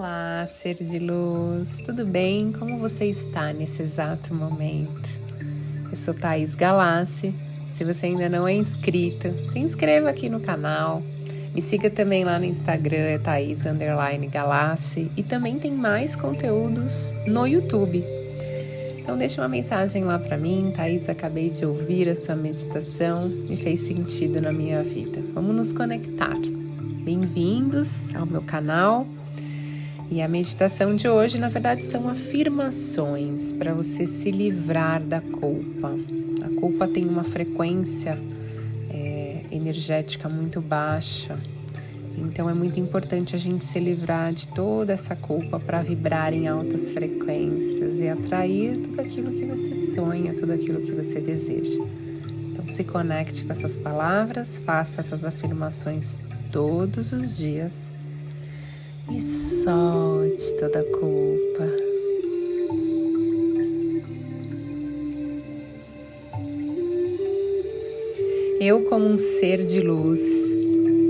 Olá, ser de luz, tudo bem? Como você está nesse exato momento? Eu sou Thaís Galassi. Se você ainda não é inscrito, se inscreva aqui no canal. Me siga também lá no Instagram, é Thaís Galassi. E também tem mais conteúdos no YouTube. Então deixa uma mensagem lá para mim, Thaís, acabei de ouvir a sua meditação, me fez sentido na minha vida. Vamos nos conectar. Bem-vindos ao meu canal. E a meditação de hoje, na verdade, são afirmações para você se livrar da culpa. A culpa tem uma frequência é, energética muito baixa, então é muito importante a gente se livrar de toda essa culpa para vibrar em altas frequências e atrair tudo aquilo que você sonha, tudo aquilo que você deseja. Então se conecte com essas palavras, faça essas afirmações todos os dias e solte toda a culpa. Eu, como um ser de luz,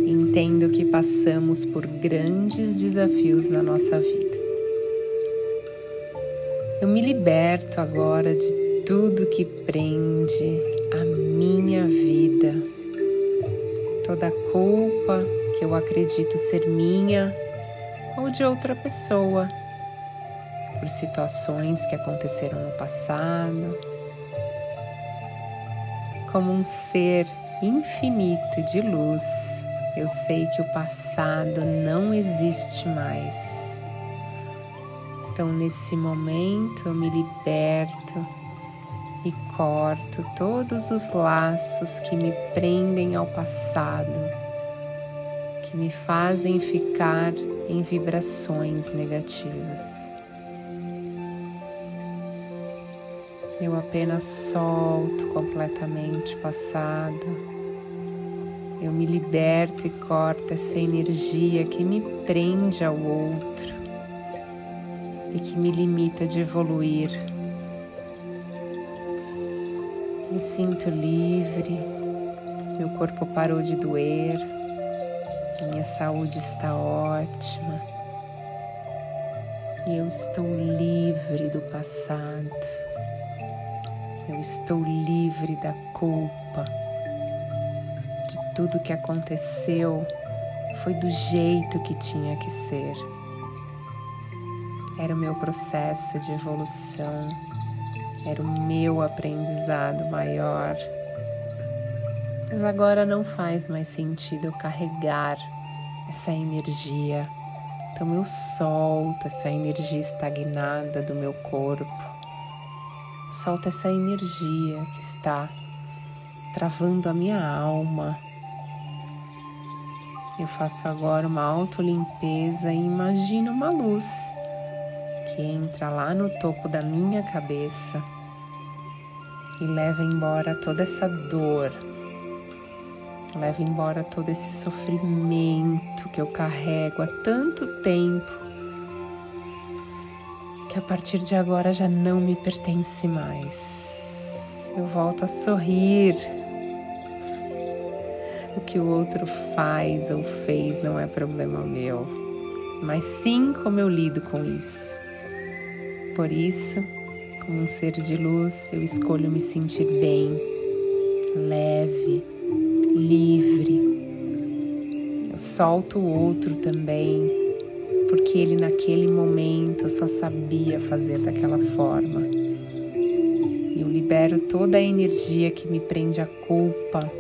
entendo que passamos por grandes desafios na nossa vida. Eu me liberto agora de tudo que prende a minha vida, toda a culpa que eu acredito ser minha ou de outra pessoa, por situações que aconteceram no passado. Como um ser infinito de luz, eu sei que o passado não existe mais. Então, nesse momento, eu me liberto e corto todos os laços que me prendem ao passado, que me fazem ficar em vibrações negativas. Eu apenas solto completamente o passado. Eu me liberto e corto essa energia que me prende ao outro e que me limita de evoluir. Me sinto livre, meu corpo parou de doer. Minha saúde está ótima. E eu estou livre do passado. Eu estou livre da culpa. De tudo que aconteceu foi do jeito que tinha que ser. Era o meu processo de evolução. Era o meu aprendizado maior mas agora não faz mais sentido eu carregar essa energia. Então eu solto essa energia estagnada do meu corpo. Solto essa energia que está travando a minha alma. Eu faço agora uma autolimpeza e imagino uma luz que entra lá no topo da minha cabeça e leva embora toda essa dor Leva embora todo esse sofrimento que eu carrego há tanto tempo, que a partir de agora já não me pertence mais. Eu volto a sorrir. O que o outro faz ou fez não é problema meu, mas sim como eu lido com isso. Por isso, como um ser de luz, eu escolho me sentir bem, leve livre. Eu solto o outro também, porque ele naquele momento só sabia fazer daquela forma. Eu libero toda a energia que me prende à culpa.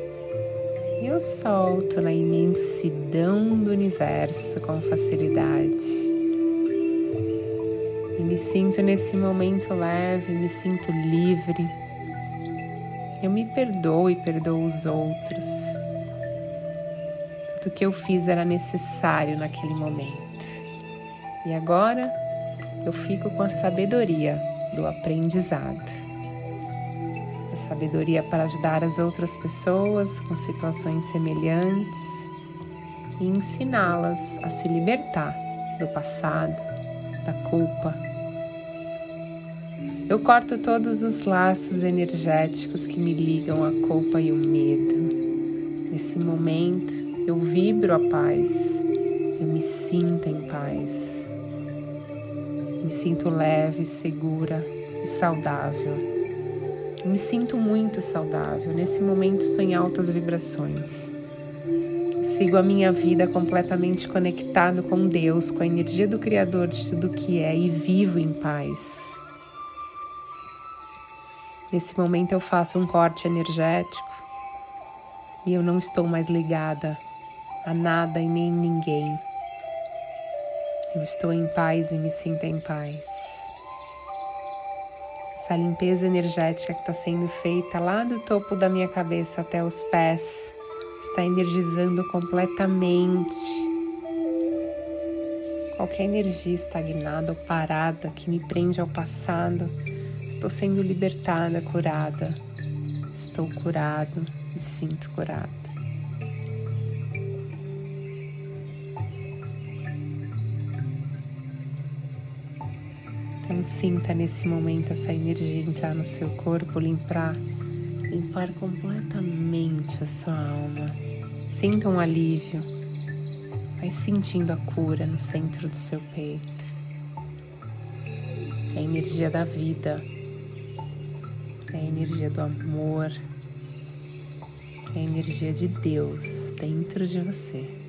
E eu solto na imensidão do universo com facilidade. E me sinto nesse momento leve, me sinto livre eu me perdoo e perdoo os outros. Tudo que eu fiz era necessário naquele momento. E agora eu fico com a sabedoria do aprendizado. A sabedoria para ajudar as outras pessoas com situações semelhantes e ensiná-las a se libertar do passado, da culpa eu corto todos os laços energéticos que me ligam à culpa e o medo. Nesse momento, eu vibro a paz, eu me sinto em paz. Me sinto leve, segura e saudável. Me sinto muito saudável. Nesse momento estou em altas vibrações. Sigo a minha vida completamente conectado com Deus, com a energia do Criador de tudo que é e vivo em paz. Nesse momento eu faço um corte energético e eu não estou mais ligada a nada e nem ninguém. Eu estou em paz e me sinto em paz. Essa limpeza energética que está sendo feita lá do topo da minha cabeça até os pés está energizando completamente qualquer energia estagnada ou parada que me prende ao passado. Estou sendo libertada, curada. Estou curado, me sinto curado. Então sinta nesse momento essa energia entrar no seu corpo, limpar limpar completamente a sua alma. Sinta um alívio. Vai sentindo a cura no centro do seu peito. É a energia da vida. É a energia do amor. É a energia de Deus dentro de você.